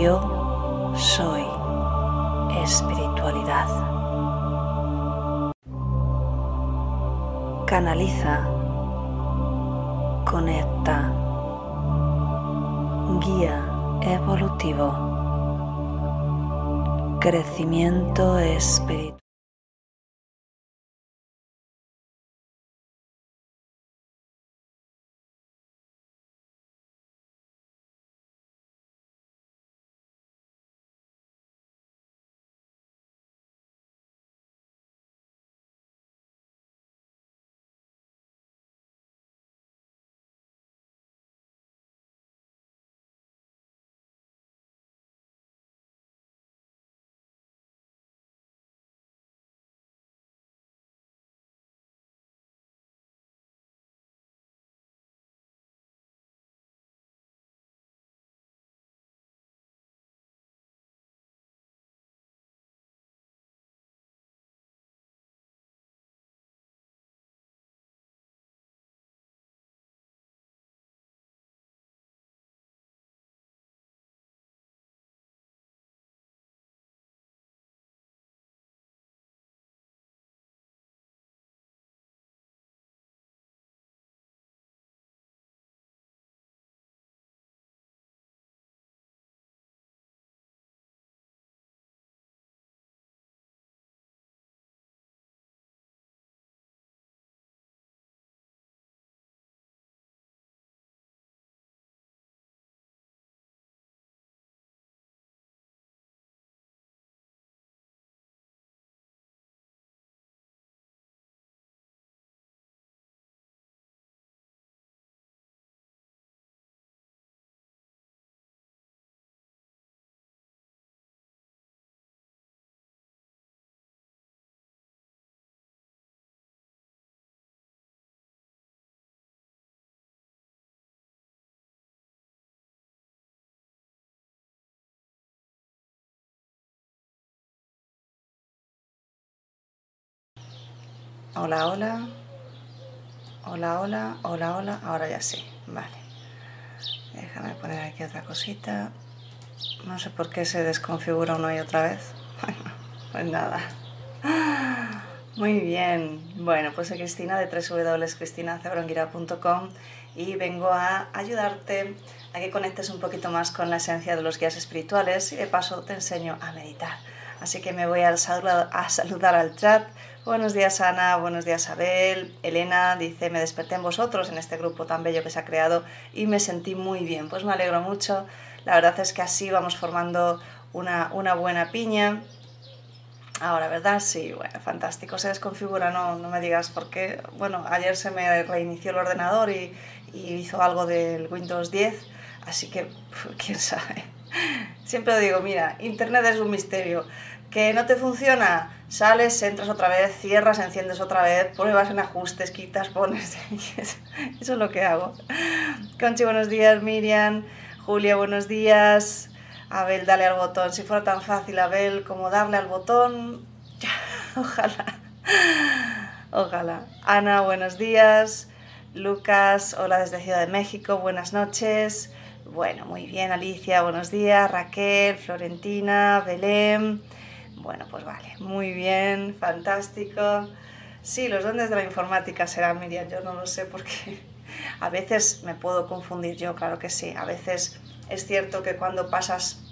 yo soy espiritualidad. Canaliza, conecta, guía evolutivo, crecimiento espiritual. Hola, hola. Hola, hola, hola, hola. Ahora ya sí. Vale. Déjame poner aquí otra cosita. No sé por qué se desconfigura uno y otra vez. pues nada. Muy bien. Bueno, pues soy Cristina de www.cristinacebronguira.com y vengo a ayudarte a que conectes un poquito más con la esencia de los guías espirituales y de paso te enseño a meditar. Así que me voy a saludar al chat Buenos días Ana, buenos días Abel. Elena dice, me desperté en vosotros, en este grupo tan bello que se ha creado y me sentí muy bien. Pues me alegro mucho. La verdad es que así vamos formando una, buena piña. Ahora, ¿verdad? Sí, bueno, fantástico. Se desconfigura, no, no me digas por qué. Bueno, ayer se me reinició el ordenador y, y hizo algo del Windows 10, así que quién sabe. Siempre digo, mira, Internet es un misterio que no te funciona, sales, entras otra vez, cierras, enciendes otra vez, pruebas en ajustes, quitas, pones. Eso es lo que hago. Conchi, buenos días, Miriam. Julia, buenos días. Abel, dale al botón. Si fuera tan fácil, Abel, como darle al botón, ojalá. Ojalá. Ana, buenos días. Lucas, hola desde Ciudad de México, buenas noches. Bueno, muy bien, Alicia, buenos días. Raquel, Florentina, Belén. Bueno, pues vale, muy bien, fantástico. Sí, los dones de la informática serán, Miriam, yo no lo sé porque a veces me puedo confundir yo, claro que sí. A veces es cierto que cuando pasas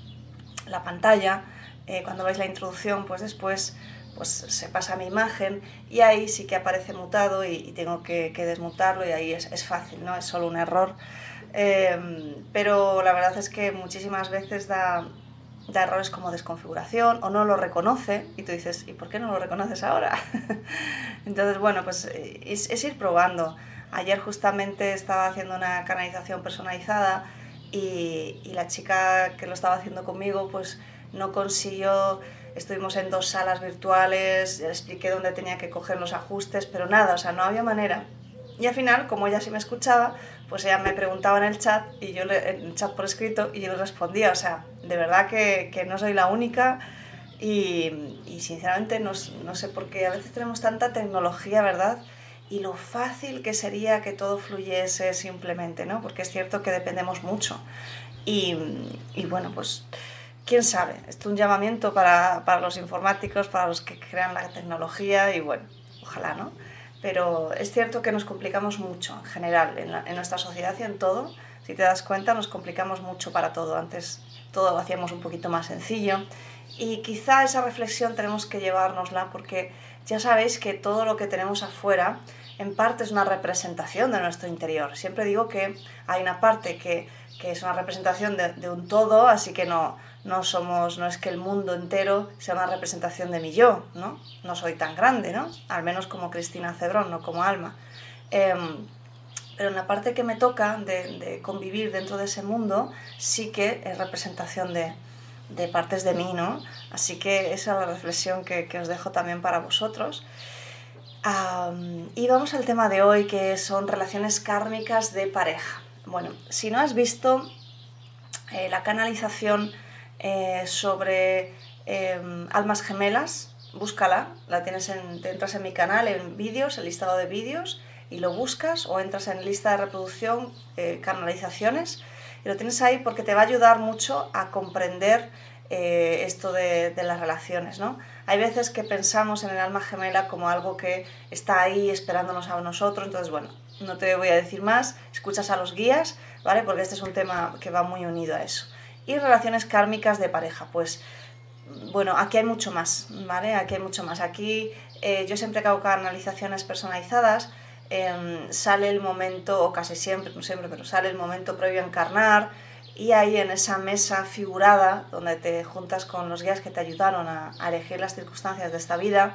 la pantalla, eh, cuando veis la introducción, pues después pues se pasa mi imagen y ahí sí que aparece mutado y, tengo que, desmutarlo y ahí es, fácil, ¿no? Es solo un error. Eh, pero la verdad es que muchísimas veces da, da errores como desconfiguración o no lo reconoce y tú dices, ¿y por qué no lo reconoces ahora? Entonces, bueno, pues eh, es, ir probando. Ayer justamente estaba haciendo una canalización personalizada y, y, la chica que lo estaba haciendo conmigo pues no consiguió, estuvimos en dos salas virtuales, le expliqué dónde tenía que coger los ajustes, pero nada, o sea, no había manera. Y al final, como ella sí me escuchaba, pues ella me preguntaba en el chat y yo le, en el chat por escrito y yo le respondía, o sea, de verdad que, que no soy la única y, sinceramente no, no, sé por qué a veces tenemos tanta tecnología, ¿verdad? Y lo fácil que sería que todo fluyese simplemente, ¿no? Porque es cierto que dependemos mucho. Y, y bueno, pues quién sabe, esto es un llamamiento para, para, los informáticos, para los que crean la tecnología y bueno, ojalá, ¿no? Pero es cierto que nos complicamos mucho en general, en, nuestra sociedad y en todo. Si te das cuenta, nos complicamos mucho para todo. Antes todo lo hacíamos un poquito más sencillo y quizá esa reflexión tenemos que llevárnosla porque ya sabéis que todo lo que tenemos afuera en parte es una representación de nuestro interior. Siempre digo que hay una parte que, que es una representación de, un todo, así que no, no somos, no es que el mundo entero sea una representación de mi yo, ¿no? No soy tan grande, ¿no? Al menos como Cristina Cebrón, no como Alma. Eh, pero en la parte que me toca de, convivir dentro de ese mundo, sí que es representación de, partes de mí, ¿no? Así que esa es la reflexión que, os dejo también para vosotros. Y vamos al tema de hoy, que son relaciones kármicas de pareja. Bueno, si no has visto eh, la canalización eh, sobre eh, almas gemelas, búscala, la tienes en, te entras en mi canal, en vídeos, el listado de vídeos, y lo buscas, o entras en lista de reproducción, eh, canalizaciones, y lo tienes ahí porque te va a ayudar mucho a comprender eh, esto de, de, las relaciones, ¿no? Hay veces que pensamos en el alma gemela como algo que está ahí esperándonos a nosotros, entonces, bueno, no te voy a decir más, escuchas a los guías, ¿vale? Porque este es un tema que va muy unido a eso. Y relaciones kármicas de pareja, pues, bueno, aquí hay mucho más, ¿vale? Aquí hay mucho más. Aquí eh, yo siempre hago canalizaciones personalizadas, eh, sale el momento, o casi siempre, no siempre, pero sale el momento previo a encarnar, y ahí en esa mesa figurada, donde te juntas con los guías que te ayudaron a, elegir las circunstancias de esta vida,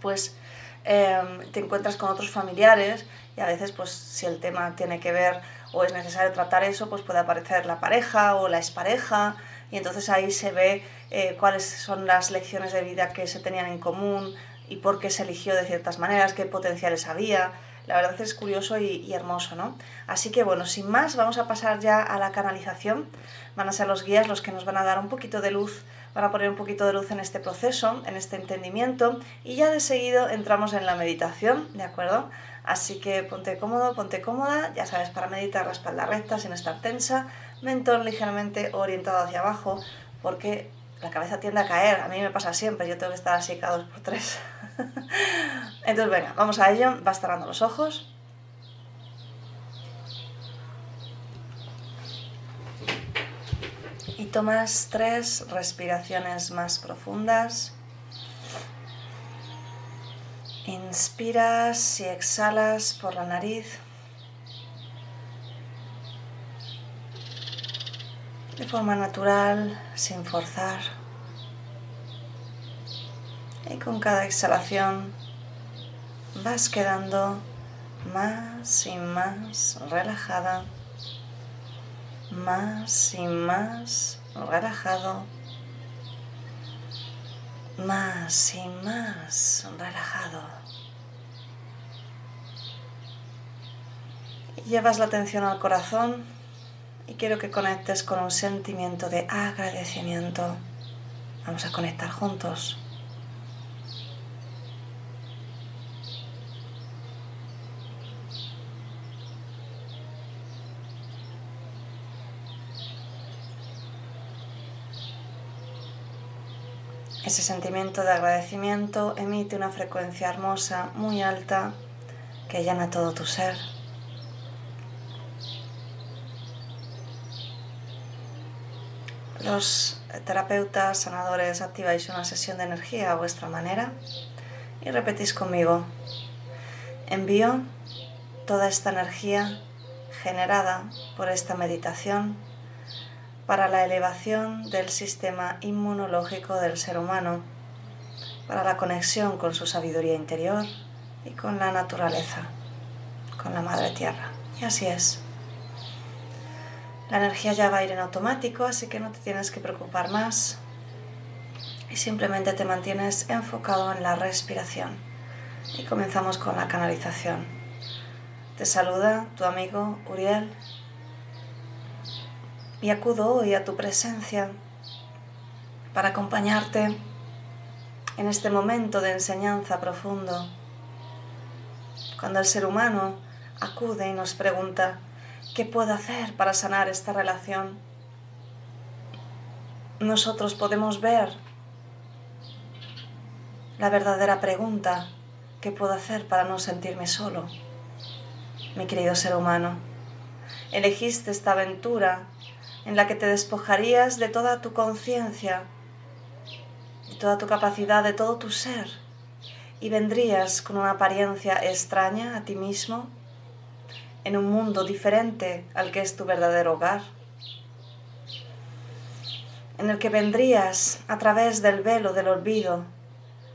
pues eh, te encuentras con otros familiares y a veces pues si el tema tiene que ver o es necesario tratar eso, pues puede aparecer la pareja o la expareja y entonces ahí se ve eh, cuáles son las lecciones de vida que se tenían en común y por qué se eligió de ciertas maneras, qué potenciales había la verdad es curioso y, y, hermoso, ¿no? Así que bueno, sin más, vamos a pasar ya a la canalización. Van a ser los guías los que nos van a dar un poquito de luz, van a poner un poquito de luz en este proceso, en este entendimiento, y ya de seguido entramos en la meditación, ¿de acuerdo? Así que ponte cómodo, ponte cómoda, ya sabes, para meditar la espalda recta, sin estar tensa, mentón ligeramente orientado hacia abajo, porque la cabeza tiende a caer, a mí me pasa siempre, yo tengo que estar así cada dos por tres. Entonces, venga, vamos a ello. Vas cerrando los ojos. Y tomas tres respiraciones más profundas. Inspiras y exhalas por la nariz. De forma natural, sin forzar. Y con cada exhalación vas quedando más y más relajada, más y más relajado, más y más relajado. Llevas la atención al corazón y quiero que conectes con un sentimiento de agradecimiento. Vamos a conectar juntos. Ese sentimiento de agradecimiento emite una frecuencia hermosa, muy alta, que llena todo tu ser. Los terapeutas sanadores activáis una sesión de energía a vuestra manera y repetís conmigo. Envío toda esta energía generada por esta meditación para la elevación del sistema inmunológico del ser humano, para la conexión con su sabiduría interior y con la naturaleza, con la Madre Tierra. Y así es. La energía ya va a ir en automático, así que no te tienes que preocupar más y simplemente te mantienes enfocado en la respiración. Y comenzamos con la canalización. Te saluda tu amigo Uriel y acudo hoy a tu presencia para acompañarte en este momento de enseñanza profundo. Cuando el ser humano acude y nos pregunta, ¿qué puedo hacer para sanar esta relación? nosotros podemos ver la verdadera pregunta que puedo hacer para no sentirme solo. Mi querido ser humano, elegiste esta aventura en la que te despojarías de toda tu conciencia, de toda tu capacidad, de todo tu ser, y vendrías con una apariencia extraña a ti mismo, en un mundo diferente al que es tu verdadero hogar, en el que vendrías a través del velo del olvido,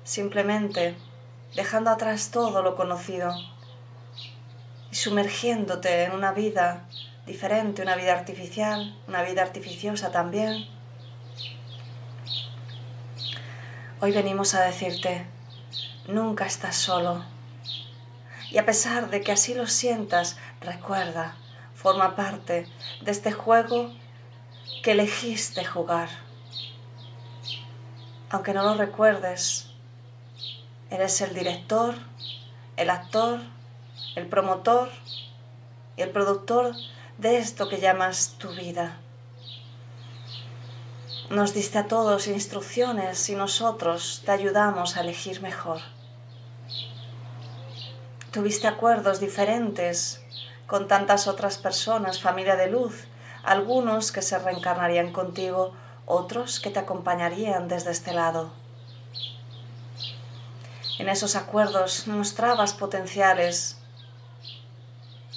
simplemente dejando atrás todo lo conocido y sumergiéndote en una vida diferente, una vida artificial, una vida artificiosa también. Hoy venimos a decirte, nunca estás solo. Y a pesar de que así lo sientas, recuerda, forma parte de este juego que elegiste jugar. Aunque no lo recuerdes, eres el director, el actor, el promotor y el productor de esto que llamas tu vida. Nos diste a todos instrucciones y nosotros te ayudamos a elegir mejor. Tuviste acuerdos diferentes con tantas otras personas, familia de luz, algunos que se reencarnarían contigo, otros que te acompañarían desde este lado. En esos acuerdos mostrabas potenciales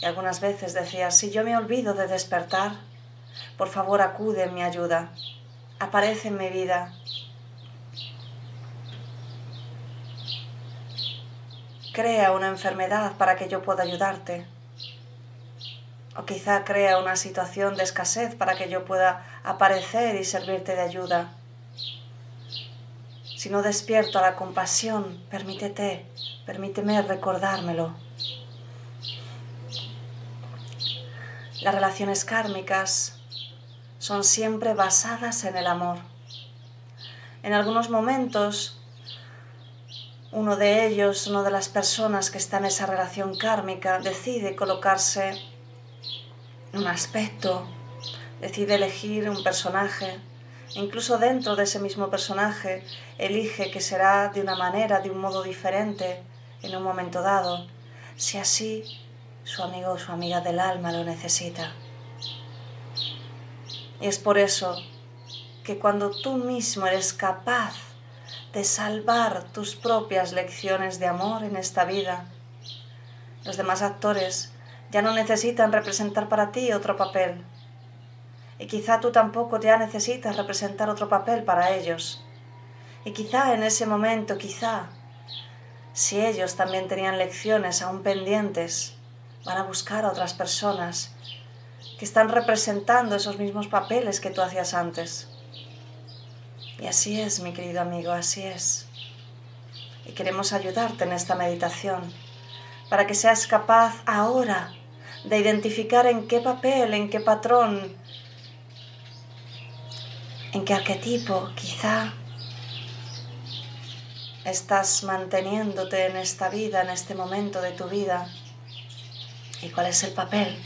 y algunas veces decías, si yo me olvido de despertar, por favor acude en mi ayuda, aparece en mi vida. Crea una enfermedad para que yo pueda ayudarte. O quizá crea una situación de escasez para que yo pueda aparecer y servirte de ayuda. Si no despierto a la compasión, permítete, permíteme recordármelo. Las relaciones kármicas son siempre basadas en el amor. En algunos momentos, uno de ellos, una de las personas que está en esa relación kármica, decide colocarse en un aspecto, decide elegir un personaje, incluso dentro de ese mismo personaje, elige que será de una manera, de un modo diferente en un momento dado, si así su amigo o su amiga del alma lo necesita. Y es por eso que cuando tú mismo eres capaz de salvar tus propias lecciones de amor en esta vida, los demás actores ya no necesitan representar para ti otro papel. Y quizá tú tampoco ya necesitas representar otro papel para ellos. Y quizá en ese momento, quizá, si ellos también tenían lecciones aún pendientes, van a buscar a otras personas que están representando esos mismos papeles que tú hacías antes. Y así es, mi querido amigo, así es. Y queremos ayudarte en esta meditación para que seas capaz ahora de identificar en qué papel, en qué patrón, en qué arquetipo quizá estás manteniéndote en esta vida, en este momento de tu vida ¿Y cuál es el papel?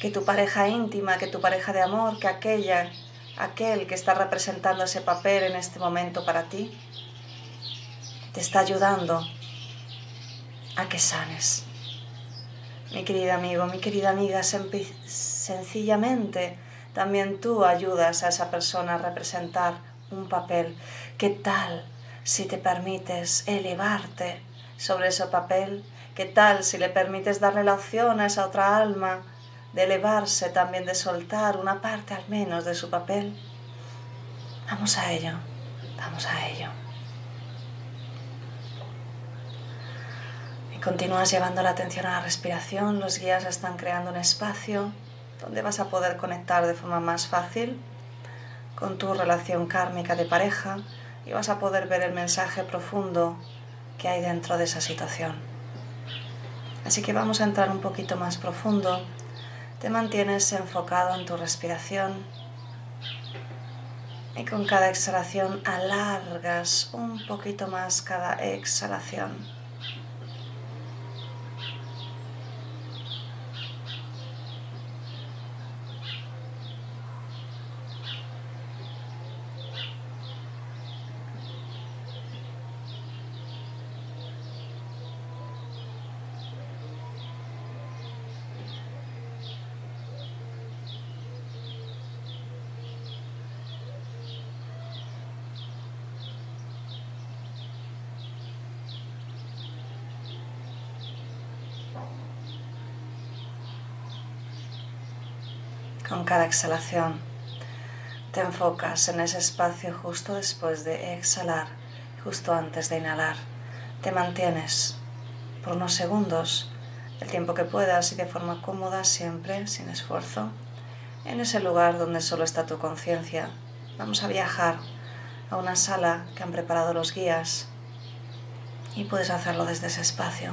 Que tu pareja íntima, que tu pareja de amor, que aquella, aquel que está representando ese papel en este momento para ti, te está ayudando a que sanes. Mi querido amigo, mi querida amiga, sencillamente también tú ayudas a esa persona a representar un papel. ¿Qué tal si te permites elevarte sobre ese papel ¿Qué tal si le permites darle la opción a esa otra alma de elevarse, también de soltar una parte al menos de su papel? Vamos a ello, vamos a ello. Y continúas llevando la atención a la respiración, los guías están creando un espacio donde vas a poder conectar de forma más fácil con tu relación kármica de pareja y vas a poder ver el mensaje profundo que hay dentro de esa situación. Así que vamos a entrar un poquito más profundo. Te mantienes enfocado en tu respiración y con cada exhalación alargas un poquito más cada exhalación. Con cada exhalación te enfocas en ese espacio justo después de exhalar, justo antes de inhalar. Te mantienes por unos segundos, el tiempo que puedas y de forma cómoda, siempre sin esfuerzo, en ese lugar donde solo está tu conciencia. Vamos a viajar a una sala que han preparado los guías y puedes hacerlo desde ese espacio.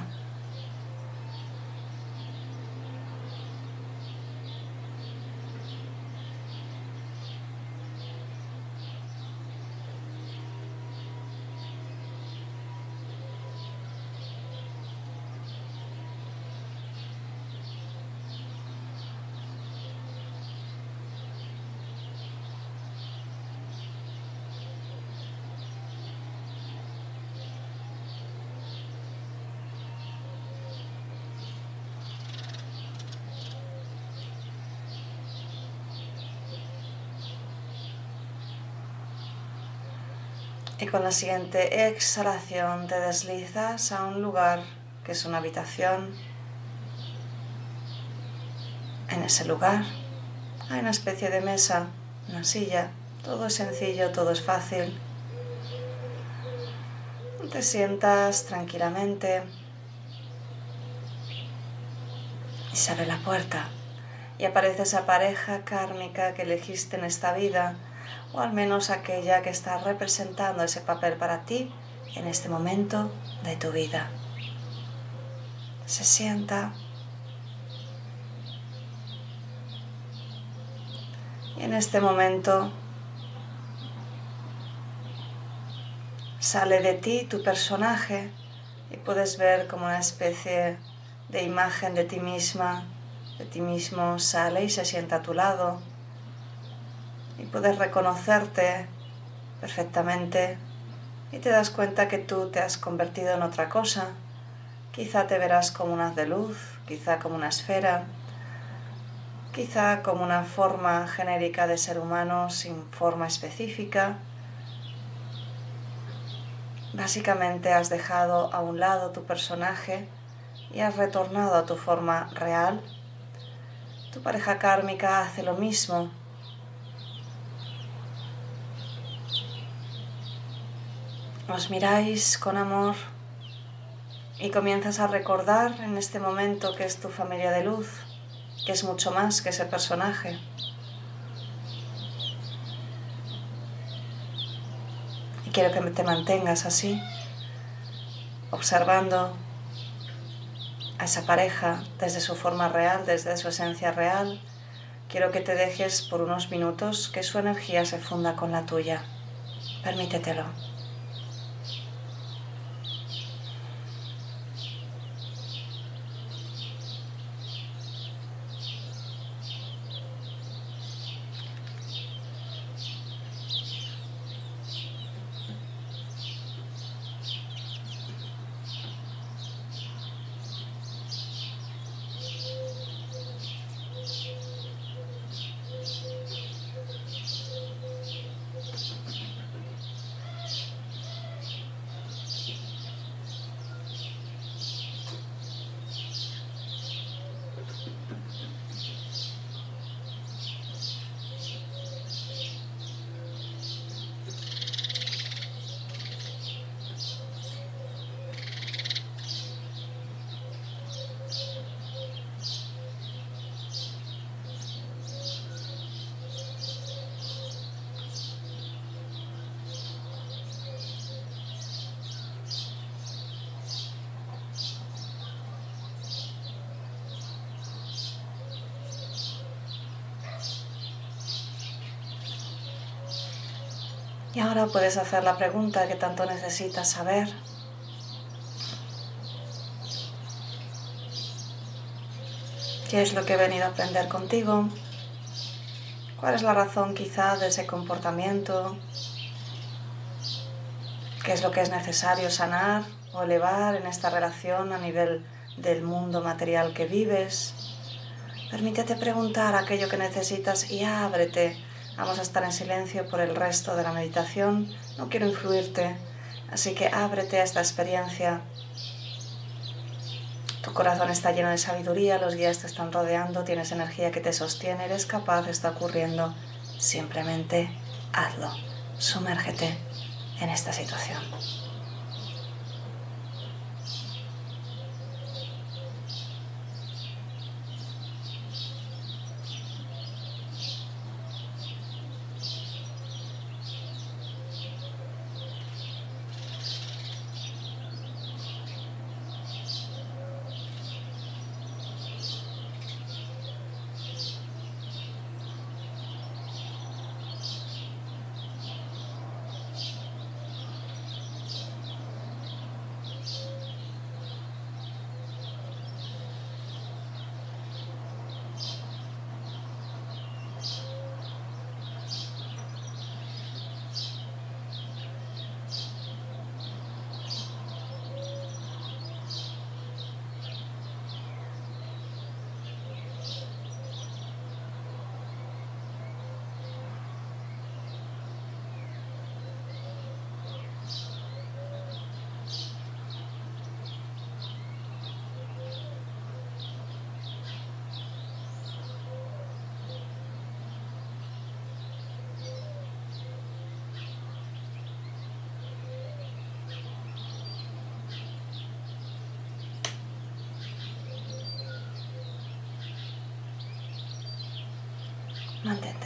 Y con la siguiente exhalación te deslizas a un lugar que es una habitación. En ese lugar hay una especie de mesa, una silla. Todo es sencillo, todo es fácil. Te sientas tranquilamente y se abre la puerta y aparece esa pareja kármica que elegiste en esta vida o al menos aquella que está representando ese papel para ti en este momento de tu vida. Se sienta y en este momento sale de ti tu personaje y puedes ver como una especie de imagen de ti misma, de ti mismo sale y se sienta a tu lado y puedes reconocerte perfectamente y te das cuenta que tú te has convertido en otra cosa. Quizá te verás como un haz de luz, quizá como una esfera, quizá como una forma genérica de ser humano sin forma específica. Básicamente has dejado a un lado tu personaje y has retornado a tu forma real. Tu pareja kármica hace lo mismo Os miráis con amor y comienzas a recordar en este momento que es tu familia de luz, que es mucho más que ese personaje. Y quiero que te mantengas así, observando a esa pareja desde su forma real, desde su esencia real. Quiero que te dejes por unos minutos que su energía se funda con la tuya. Permítetelo. Y ahora puedes hacer la pregunta que tanto necesitas saber. ¿Qué es lo que he venido a aprender contigo? ¿Cuál es la razón quizá de ese comportamiento? ¿Qué es lo que es necesario sanar o elevar en esta relación a nivel del mundo material que vives? Permítete preguntar aquello que necesitas y ábrete Vamos a estar en silencio por el resto de la meditación. No quiero influirte, así que ábrete a esta experiencia Tu corazón está lleno de sabiduría, los guías te están rodeando, tienes energía que te sostiene, eres capaz, está ocurriendo. Simplemente hazlo, sumérgete en esta situación.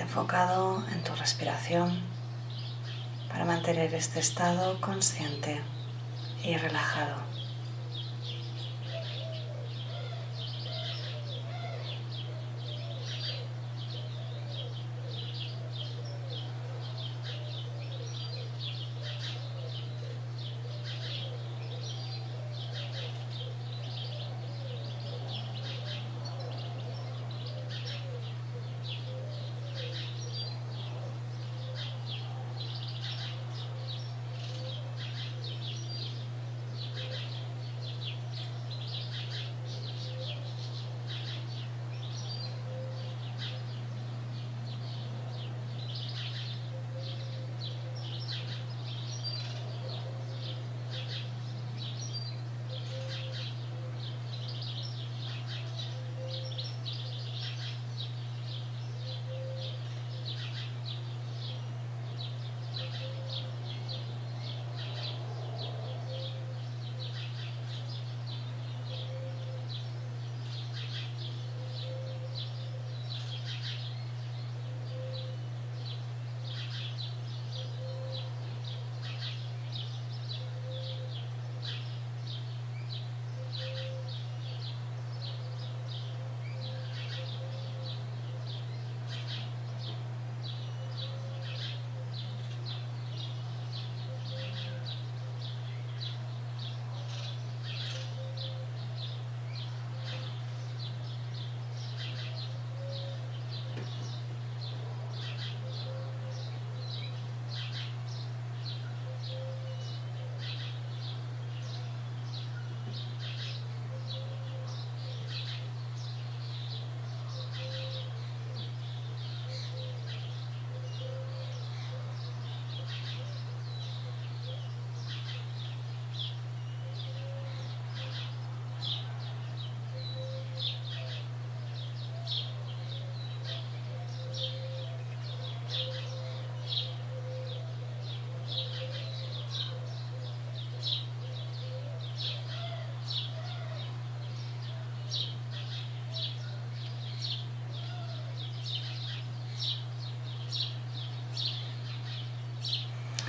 Enfocado en tu respiración para mantener este estado consciente y relajado.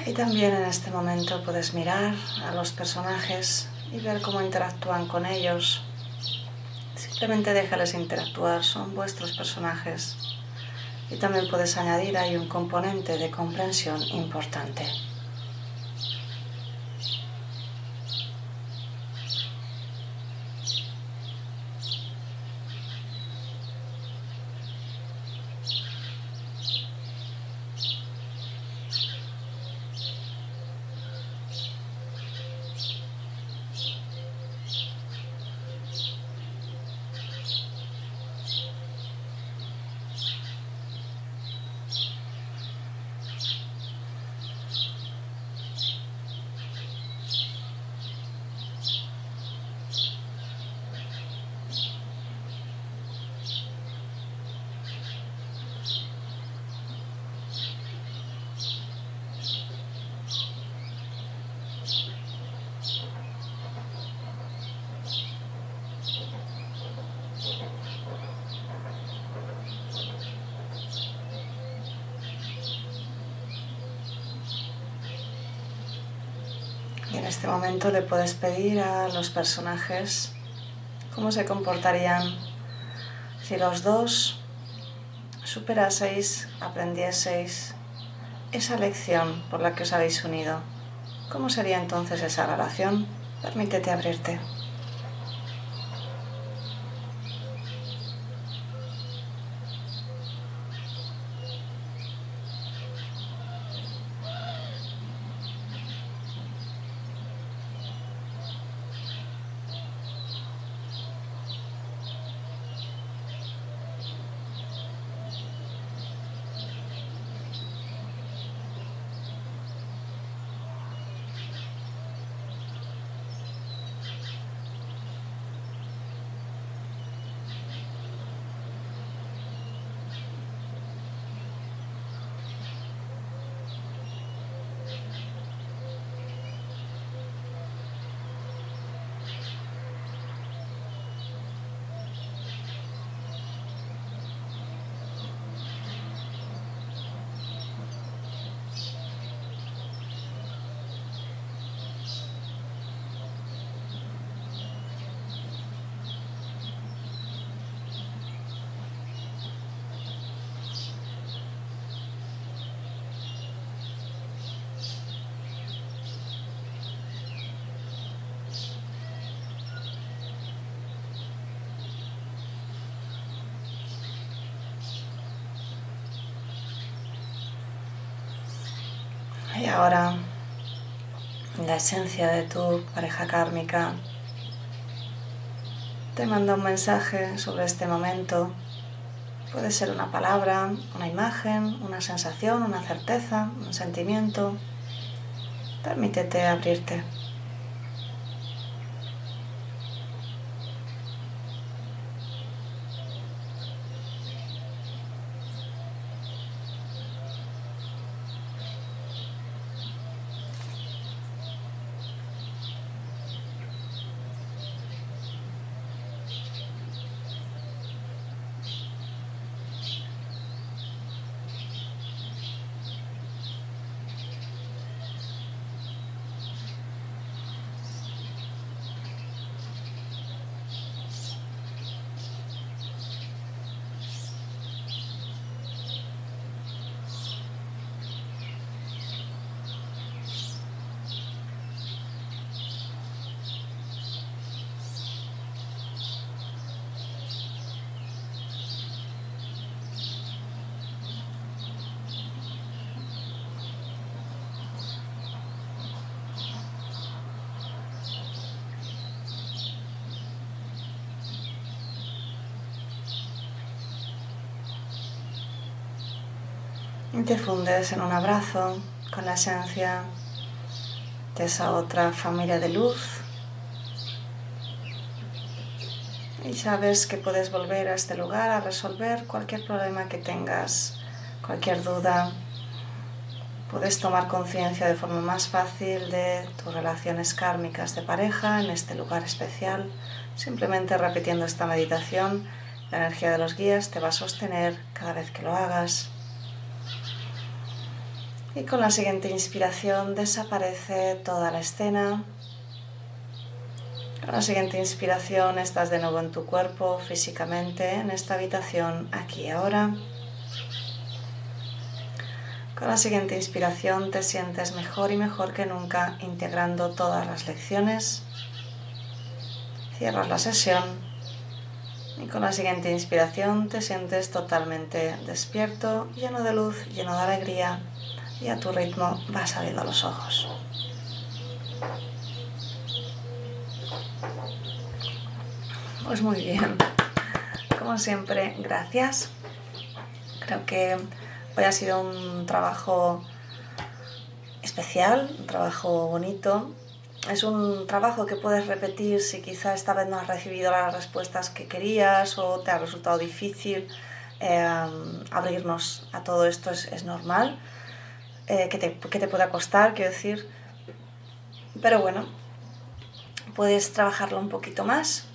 Y también en este momento puedes mirar a los personajes y ver cómo interactúan con ellos. Simplemente déjales interactuar, son vuestros personajes. Y también puedes añadir ahí un componente de comprensión importante. En este momento le puedes pedir a los personajes cómo se comportarían si los dos superaseis, aprendieseis esa lección por la que os habéis unido. ¿Cómo sería entonces esa relación? Permítete abrirte. Y ahora la esencia de tu pareja kármica te manda un mensaje sobre este momento. Puede ser una palabra, una imagen, una sensación, una certeza, un sentimiento. Permítete abrirte. Y te fundes en un abrazo con la esencia de esa otra familia de luz. Y sabes que puedes volver a este lugar a resolver cualquier problema que tengas, cualquier duda. Puedes tomar conciencia de forma más fácil de tus relaciones kármicas de pareja en este lugar especial. Simplemente repitiendo esta meditación, la energía de los guías te va a sostener cada vez que lo hagas. Y con la siguiente inspiración desaparece toda la escena. Con la siguiente inspiración estás de nuevo en tu cuerpo, físicamente, en esta habitación, aquí y ahora. Con la siguiente inspiración te sientes mejor y mejor que nunca integrando todas las lecciones. Cierras la sesión y con la siguiente inspiración te sientes totalmente despierto, lleno de luz, lleno de alegría y a tu ritmo vas abriendo los ojos. Pues muy bien, como siempre, gracias. Creo que hoy ha sido un trabajo especial, un trabajo bonito. Es un trabajo que puedes repetir si quizá esta vez no has recibido las respuestas que querías o te ha resultado difícil eh, abrirnos a todo esto, es, es normal eh, que, te, que te pueda costar, quiero decir. Pero bueno, puedes trabajarlo un poquito más.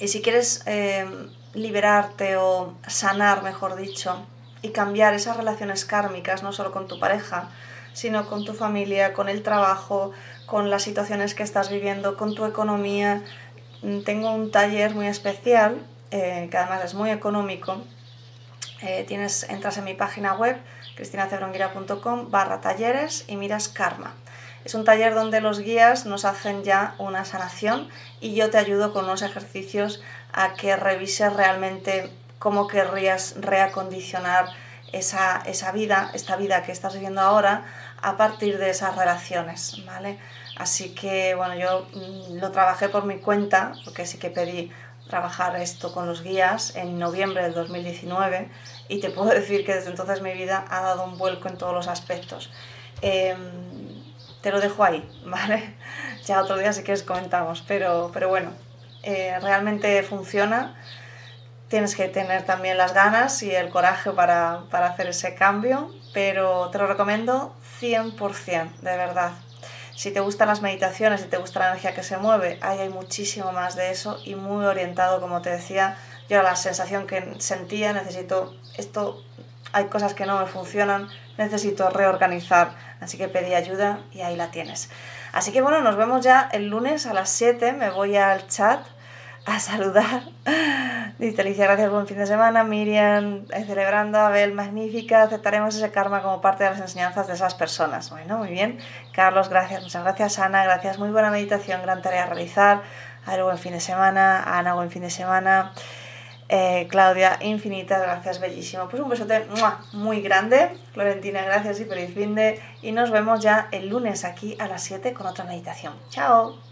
Y si quieres eh, liberarte o sanar, mejor dicho, y cambiar esas relaciones kármicas, no solo con tu pareja, sino con tu familia, con el trabajo, con las situaciones que estás viviendo, con tu economía. Mm, tengo un taller muy especial, eh, que además es muy económico. Eh, tienes, entras en mi página web, cristinacebronguira.com barra talleres y miras karma. Es un taller donde los guías nos hacen ya una sanación y yo te ayudo con unos ejercicios a que revises realmente cómo querrías reacondicionar esa, esa vida, esta vida que estás viviendo ahora, a partir de esas relaciones, ¿vale? Así que, bueno, yo mm, lo trabajé por mi cuenta, porque sí que pedí trabajar esto con los guías en noviembre del 2019 y te puedo decir que desde entonces mi vida ha dado un vuelco en todos los aspectos. Em, te lo dejo ahí, ¿vale? Ya otro día si quieres comentamos, pero, pero bueno, eh, realmente funciona. Tienes que tener también las ganas y el coraje para, para hacer ese cambio, pero te lo recomiendo 100%, de verdad. Si te gustan las meditaciones, si te gusta la energía que se mueve, ahí hay muchísimo más de eso y muy orientado, como te decía, yo la sensación que sentía, necesito esto, hay cosas que no me funcionan, necesito reorganizar, así que pedí ayuda y ahí la tienes. Así que bueno, nos vemos ya el lunes a las 7, me voy al chat a saludar. Dice Alicia, gracias, buen fin de semana. Miriam, eh, celebrando, Abel, magnífica. Aceptaremos ese karma como parte de las enseñanzas de esas personas. Bueno, muy bien. Carlos, gracias. Muchas gracias, Ana. Gracias. Muy buena meditación, gran tarea a realizar. Abel, buen fin de semana. Ana, buen fin de semana. Eh, Claudia, infinitas gracias, bellísimo. Pues un besote muy grande. Florentina, gracias y feliz fin de. Y nos vemos ya el lunes aquí a las 7 con otra meditación. Chao.